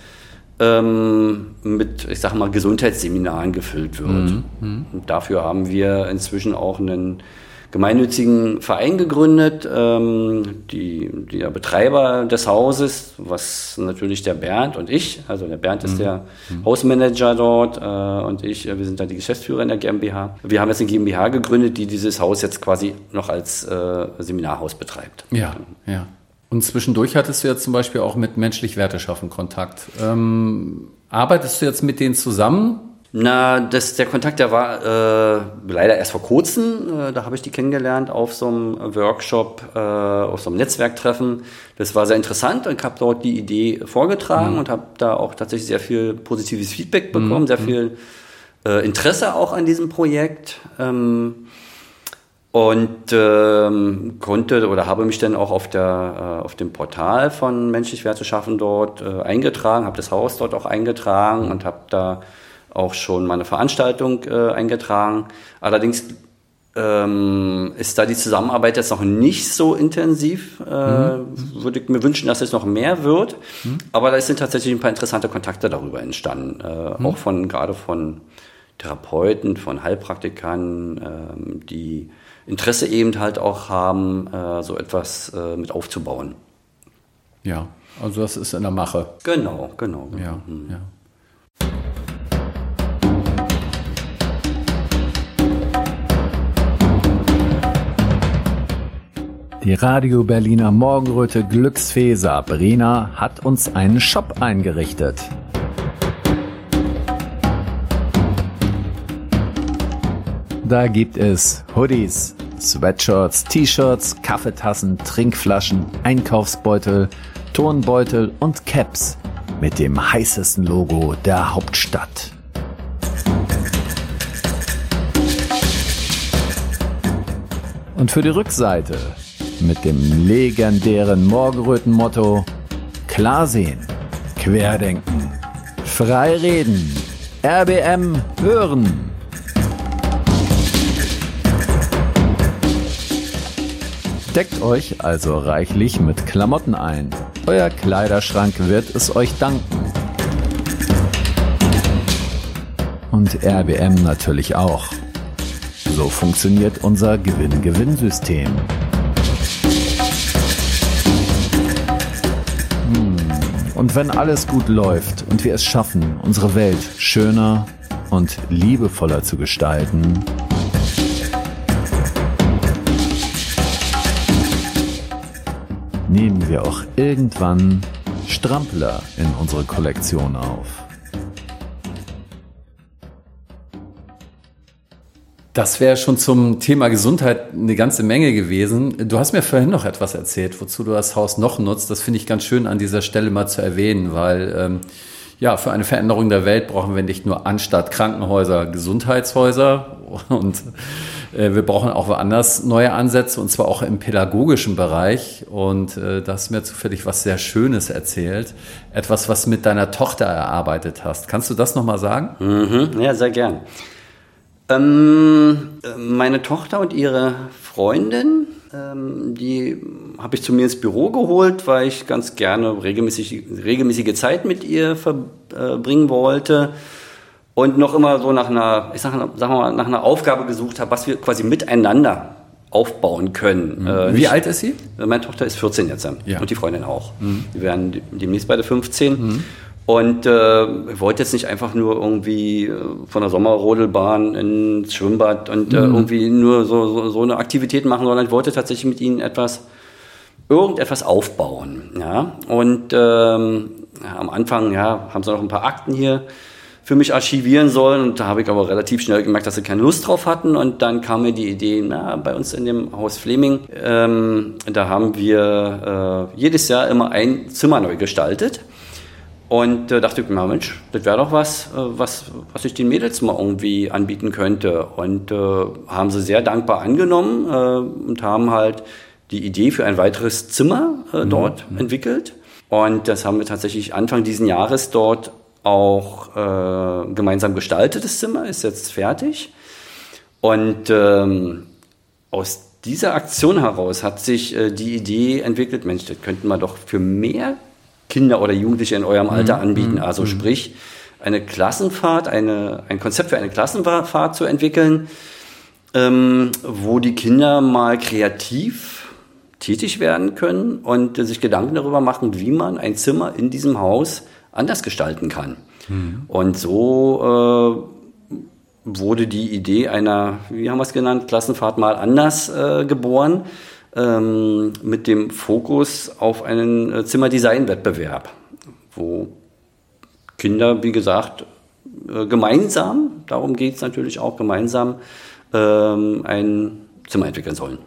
ähm, mit, ich sag mal, Gesundheitsseminaren gefüllt wird. Mhm. Und dafür haben wir inzwischen auch einen gemeinnützigen Verein gegründet, ähm, die, der Betreiber des Hauses, was natürlich der Bernd und ich, also der Bernd ist mhm. der mhm. Hausmanager dort äh, und ich, äh, wir sind da die Geschäftsführer in der GmbH. Wir haben jetzt eine GmbH gegründet, die dieses Haus jetzt quasi noch als äh, Seminarhaus betreibt. Ja, ja. Und zwischendurch hattest du ja zum Beispiel auch mit menschlich Werte schaffen Kontakt. Ähm, arbeitest du jetzt mit denen zusammen? Na, das, der Kontakt, der war äh, leider erst vor kurzem. Äh, da habe ich die kennengelernt auf so einem Workshop, äh, auf so einem Netzwerktreffen. Das war sehr interessant und habe dort die Idee vorgetragen mhm. und habe da auch tatsächlich sehr viel positives Feedback bekommen, mhm. sehr viel äh, Interesse auch an diesem Projekt. Ähm, und ähm, konnte oder habe mich dann auch auf, der, äh, auf dem Portal von Menschlich Werte schaffen dort äh, eingetragen, habe das Haus dort auch eingetragen und habe da auch schon meine Veranstaltung äh, eingetragen. Allerdings ähm, ist da die Zusammenarbeit jetzt noch nicht so intensiv. Äh, mhm. Würde ich mir wünschen, dass es noch mehr wird. Mhm. Aber da sind tatsächlich ein paar interessante Kontakte darüber entstanden. Äh, mhm. Auch von gerade von Therapeuten, von Heilpraktikern, äh, die Interesse eben halt auch haben, äh, so etwas äh, mit aufzubauen. Ja, also das ist in der Mache. Genau, genau. genau. Ja, mhm. ja. Die Radio Berliner Morgenröte Glücksfee Sabrina hat uns einen Shop eingerichtet. Da gibt es Hoodies, Sweatshirts, T-Shirts, Kaffeetassen, Trinkflaschen, Einkaufsbeutel, Turnbeutel und Caps mit dem heißesten Logo der Hauptstadt. Und für die Rückseite mit dem legendären Morgenröten-Motto Klar sehen, Querdenken, frei reden, RBM hören. Deckt euch also reichlich mit Klamotten ein. Euer Kleiderschrank wird es euch danken. Und RBM natürlich auch. So funktioniert unser Gewinn-Gewinn-System. Und wenn alles gut läuft und wir es schaffen, unsere Welt schöner und liebevoller zu gestalten, nehmen wir auch irgendwann Strampler in unsere Kollektion auf. Das wäre schon zum Thema Gesundheit eine ganze Menge gewesen. Du hast mir vorhin noch etwas erzählt, wozu du das Haus noch nutzt. Das finde ich ganz schön an dieser Stelle mal zu erwähnen, weil ähm, ja, für eine Veränderung der Welt brauchen wir nicht nur anstatt Krankenhäuser Gesundheitshäuser und wir brauchen auch woanders neue Ansätze und zwar auch im pädagogischen Bereich. Und äh, da hast mir zufällig was sehr Schönes erzählt. Etwas, was mit deiner Tochter erarbeitet hast. Kannst du das nochmal sagen? Mhm, ja, sehr gern. Ähm, meine Tochter und ihre Freundin, ähm, die habe ich zu mir ins Büro geholt, weil ich ganz gerne regelmäßig, regelmäßige Zeit mit ihr verbringen wollte und noch immer so nach einer, ich sag, sag mal, nach einer Aufgabe gesucht habe, was wir quasi miteinander aufbauen können. Mhm. Äh, Wie alt ist sie? Meine Tochter ist 14 jetzt ja. und die Freundin auch. Mhm. Die werden demnächst beide 15. Mhm. Und äh, ich wollte jetzt nicht einfach nur irgendwie äh, von der Sommerrodelbahn ins Schwimmbad und äh, mhm. irgendwie nur so, so, so, eine Aktivität machen, sondern ich wollte tatsächlich mit ihnen etwas, irgendetwas aufbauen. Ja? Und ähm, am Anfang ja, haben sie noch ein paar Akten hier für mich archivieren sollen und da habe ich aber relativ schnell gemerkt, dass sie keine Lust drauf hatten und dann kam mir die Idee, na, bei uns in dem Haus Fleming, ähm, da haben wir äh, jedes Jahr immer ein Zimmer neu gestaltet und äh, dachte ich, na Mensch, das wäre doch was, äh, was, was ich den Mädels mal irgendwie anbieten könnte. Und äh, haben sie sehr dankbar angenommen äh, und haben halt die Idee für ein weiteres Zimmer äh, mhm. dort mhm. entwickelt. Und das haben wir tatsächlich Anfang diesen Jahres dort auch äh, gemeinsam gestaltet. Das Zimmer ist jetzt fertig. Und ähm, aus dieser Aktion heraus hat sich äh, die Idee entwickelt, Mensch, das könnten wir doch für mehr Kinder oder Jugendliche in eurem Alter mhm. anbieten. Mhm. Also mhm. sprich, eine Klassenfahrt, eine, ein Konzept für eine Klassenfahrt zu entwickeln, ähm, wo die Kinder mal kreativ tätig werden können und äh, sich Gedanken darüber machen, wie man ein Zimmer in diesem Haus anders gestalten kann. Mhm. Und so äh, wurde die Idee einer, wie haben wir es genannt, Klassenfahrt mal anders äh, geboren, ähm, mit dem Fokus auf einen äh, Zimmerdesign-Wettbewerb, wo Kinder, wie gesagt, äh, gemeinsam, darum geht es natürlich auch gemeinsam, ähm, ein Zimmer entwickeln sollen.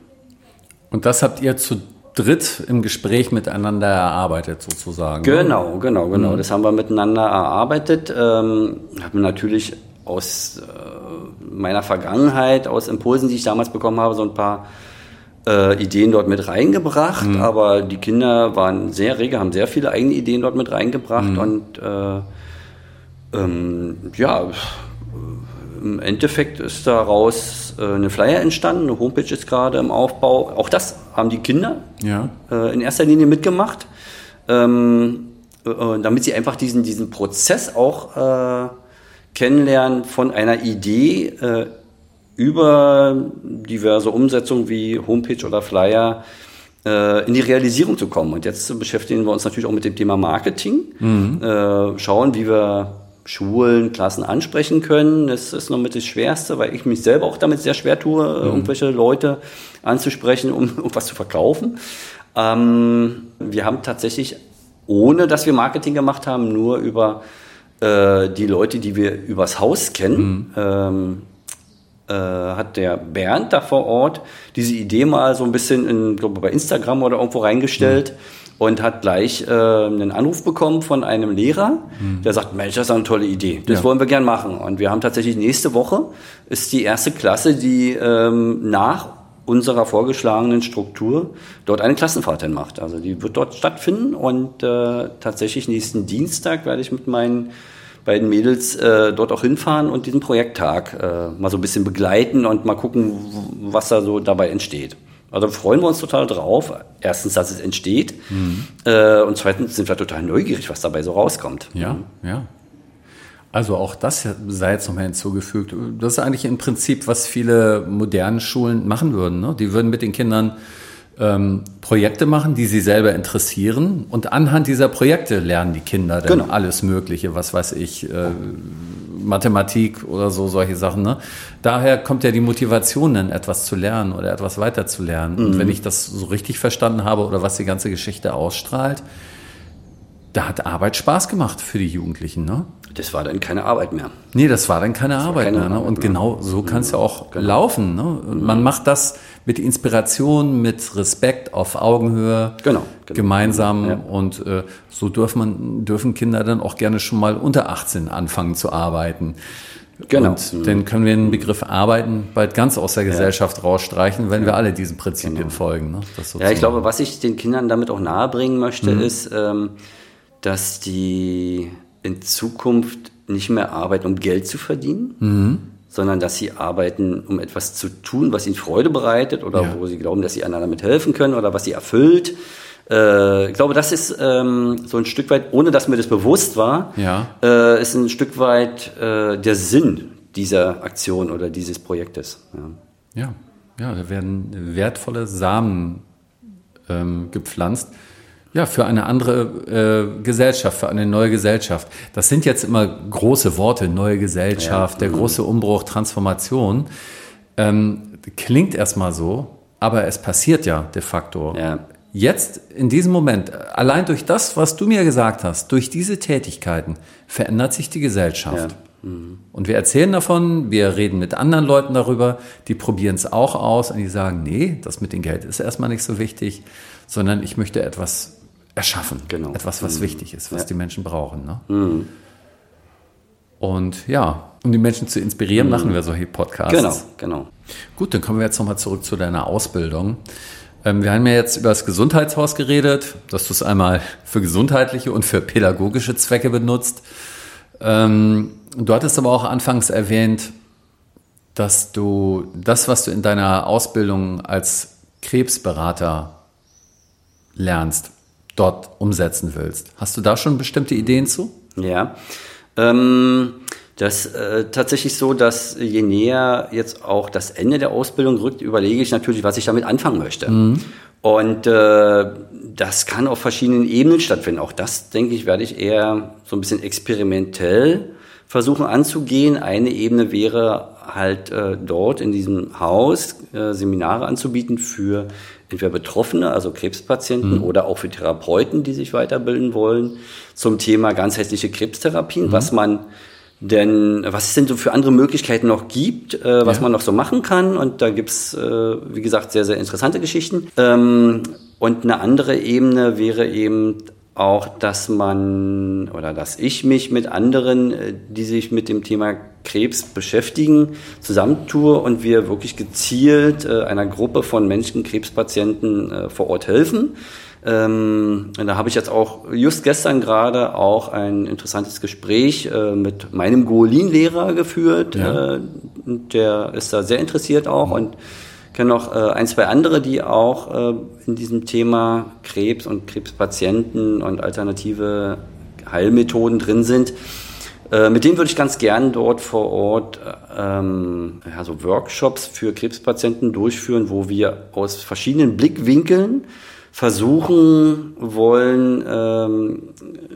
Und das habt ihr zu dritt im Gespräch miteinander erarbeitet, sozusagen. Genau, genau, genau. Mhm. Das haben wir miteinander erarbeitet. Ähm, habe natürlich aus äh, meiner Vergangenheit, aus Impulsen, die ich damals bekommen habe, so ein paar äh, Ideen dort mit reingebracht. Mhm. Aber die Kinder waren sehr rege, haben sehr viele eigene Ideen dort mit reingebracht. Mhm. Und äh, ähm, ja, im Endeffekt ist daraus äh, eine Flyer entstanden, eine Homepage ist gerade im Aufbau. Auch das haben die Kinder ja. äh, in erster Linie mitgemacht, ähm, äh, damit sie einfach diesen, diesen Prozess auch äh, kennenlernen von einer Idee äh, über diverse Umsetzungen wie Homepage oder Flyer äh, in die Realisierung zu kommen. Und jetzt beschäftigen wir uns natürlich auch mit dem Thema Marketing, mhm. schauen, wie wir Schulen, Klassen ansprechen können. Das ist noch mit das Schwerste, weil ich mich selber auch damit sehr schwer tue, mhm. irgendwelche Leute anzusprechen, um irgendwas zu verkaufen. Ähm, wir haben tatsächlich, ohne dass wir Marketing gemacht haben, nur über äh, die Leute, die wir übers Haus kennen, mhm. ähm, äh, hat der Bernd da vor Ort diese Idee mal so ein bisschen in, glaube bei Instagram oder irgendwo reingestellt. Mhm und hat gleich äh, einen Anruf bekommen von einem Lehrer, mhm. der sagt, Mensch, das ist eine tolle Idee, das ja. wollen wir gern machen. Und wir haben tatsächlich nächste Woche ist die erste Klasse, die ähm, nach unserer vorgeschlagenen Struktur dort eine Klassenfahrt hin macht. Also die wird dort stattfinden und äh, tatsächlich nächsten Dienstag werde ich mit meinen beiden Mädels äh, dort auch hinfahren und diesen Projekttag äh, mal so ein bisschen begleiten und mal gucken, was da so dabei entsteht. Also freuen wir uns total drauf. Erstens, dass es entsteht. Mhm. Äh, und zweitens sind wir total neugierig, was dabei so rauskommt. Ja, mhm. ja. Also auch das sei jetzt nochmal hinzugefügt. Das ist eigentlich im Prinzip, was viele moderne Schulen machen würden. Ne? Die würden mit den Kindern ähm, Projekte machen, die sie selber interessieren. Und anhand dieser Projekte lernen die Kinder dann genau. alles Mögliche, was weiß ich, äh, Mathematik oder so, solche Sachen. Ne? Daher kommt ja die Motivation, dann etwas zu lernen oder etwas weiterzulernen. Mhm. Und wenn ich das so richtig verstanden habe oder was die ganze Geschichte ausstrahlt, da hat Arbeit Spaß gemacht für die Jugendlichen, ne? Das war dann keine Arbeit mehr. Nee, das war dann keine das Arbeit keine mehr. Ne? Und mehr. genau so kann es ja auch genau. laufen. Ne? Man macht das mit Inspiration, mit Respekt auf Augenhöhe, genau, genau. gemeinsam. Ja. Und äh, so dürfen, man, dürfen Kinder dann auch gerne schon mal unter 18 anfangen zu arbeiten. Genau. Und mhm. dann können wir den Begriff Arbeiten bald ganz aus der Gesellschaft ja. rausstreichen, wenn ja. wir alle diesen Prinzipien genau. folgen. Ne? ja, ich glaube, was ich den Kindern damit auch nahebringen möchte, mhm. ist, ähm, dass die in Zukunft nicht mehr arbeiten, um Geld zu verdienen, mhm. sondern dass sie arbeiten, um etwas zu tun, was ihnen Freude bereitet oder ja. wo sie glauben, dass sie anderen damit helfen können oder was sie erfüllt. Äh, ich glaube, das ist ähm, so ein Stück weit, ohne dass mir das bewusst war, ja. äh, ist ein Stück weit äh, der Sinn dieser Aktion oder dieses Projektes. Ja, ja, ja da werden wertvolle Samen ähm, gepflanzt ja, für eine andere äh, Gesellschaft, für eine neue Gesellschaft. Das sind jetzt immer große Worte, neue Gesellschaft, ja. der große Umbruch, Transformation. Ähm, klingt erstmal so, aber es passiert ja de facto. Ja. Jetzt, in diesem Moment, allein durch das, was du mir gesagt hast, durch diese Tätigkeiten, verändert sich die Gesellschaft. Ja. Mhm. Und wir erzählen davon, wir reden mit anderen Leuten darüber, die probieren es auch aus und die sagen, nee, das mit dem Geld ist erstmal nicht so wichtig, sondern ich möchte etwas erschaffen. Genau. Etwas, was mhm. wichtig ist, was ja. die Menschen brauchen. Ne? Mhm. Und ja, um die Menschen zu inspirieren, mhm. machen wir solche Podcasts. Genau, genau. Gut, dann kommen wir jetzt nochmal zurück zu deiner Ausbildung. Ähm, wir haben ja jetzt über das Gesundheitshaus geredet, dass du es einmal für gesundheitliche und für pädagogische Zwecke benutzt. Ähm, du hattest aber auch anfangs erwähnt, dass du das, was du in deiner Ausbildung als Krebsberater lernst, dort umsetzen willst. Hast du da schon bestimmte Ideen zu? Ja. Ähm, Das äh, tatsächlich so, dass je näher jetzt auch das Ende der Ausbildung rückt, überlege ich natürlich, was ich damit anfangen möchte. Mhm. Und äh, das kann auf verschiedenen Ebenen stattfinden. Auch das, denke ich, werde ich eher so ein bisschen experimentell versuchen anzugehen. Eine Ebene wäre halt äh, dort in diesem Haus äh, Seminare anzubieten für entweder Betroffene, also Krebspatienten, mhm. oder auch für Therapeuten, die sich weiterbilden wollen, zum Thema ganzheitliche Krebstherapien, mhm. was man denn was es denn so für andere Möglichkeiten noch gibt, äh, was ja. man noch so machen kann. Und da gibt's äh, wie gesagt, sehr, sehr interessante Geschichten. Ähm, und eine andere Ebene wäre eben auch, dass man oder dass ich mich mit anderen, äh, die sich mit dem Thema Krebs beschäftigen, zusammentue und wir wirklich gezielt äh, einer Gruppe von Menschen, Krebspatienten äh, vor Ort helfen. Ähm, da habe ich jetzt auch just gestern gerade auch ein interessantes Gespräch äh, mit meinem Goolin-Lehrer geführt. Ja. Äh, der ist da sehr interessiert auch mhm. und kenne noch äh, ein, zwei andere, die auch äh, in diesem Thema Krebs und Krebspatienten und alternative Heilmethoden drin sind. Äh, mit denen würde ich ganz gern dort vor Ort ähm, ja, Workshops für Krebspatienten durchführen, wo wir aus verschiedenen Blickwinkeln versuchen wollen, ähm,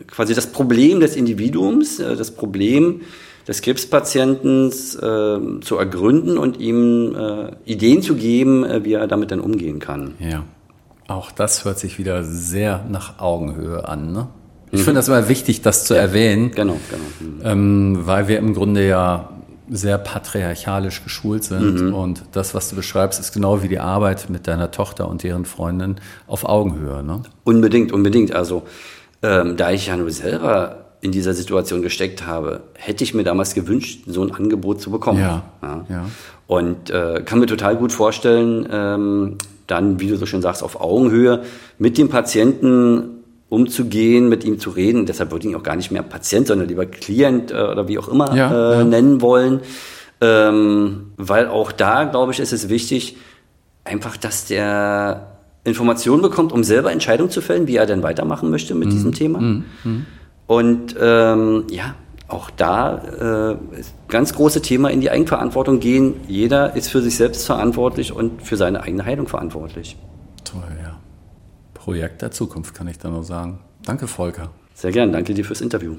quasi das Problem des Individuums, äh, das Problem des Krebspatienten äh, zu ergründen und ihm äh, Ideen zu geben, äh, wie er damit dann umgehen kann. Ja, auch das hört sich wieder sehr nach Augenhöhe an. Ne? Ich mhm. finde das immer wichtig, das zu ja. erwähnen, genau, genau. Mhm. Ähm, weil wir im Grunde ja sehr patriarchalisch geschult sind. Mhm. Und das, was du beschreibst, ist genau wie die Arbeit mit deiner Tochter und deren Freundin auf Augenhöhe. Ne? Unbedingt, unbedingt. Also ähm, da ich ja nur selber in dieser Situation gesteckt habe, hätte ich mir damals gewünscht, so ein Angebot zu bekommen. Ja, ja. ja. Und äh, kann mir total gut vorstellen, ähm, dann, wie du so schön sagst, auf Augenhöhe mit dem Patienten umzugehen, mit ihm zu reden. Deshalb würde ich ihn auch gar nicht mehr Patient, sondern lieber Klient äh, oder wie auch immer ja, äh, ja. nennen wollen. Ähm, weil auch da, glaube ich, ist es wichtig, einfach, dass der Informationen bekommt, um selber Entscheidungen zu fällen, wie er denn weitermachen möchte mit mhm. diesem Thema. Mhm. mhm. Und ähm, ja, auch da äh, ganz große Thema in die Eigenverantwortung gehen. Jeder ist für sich selbst verantwortlich und für seine eigene Heilung verantwortlich. Toll, ja. Projekt der Zukunft, kann ich da nur sagen. Danke, Volker. Sehr gern, danke dir fürs Interview.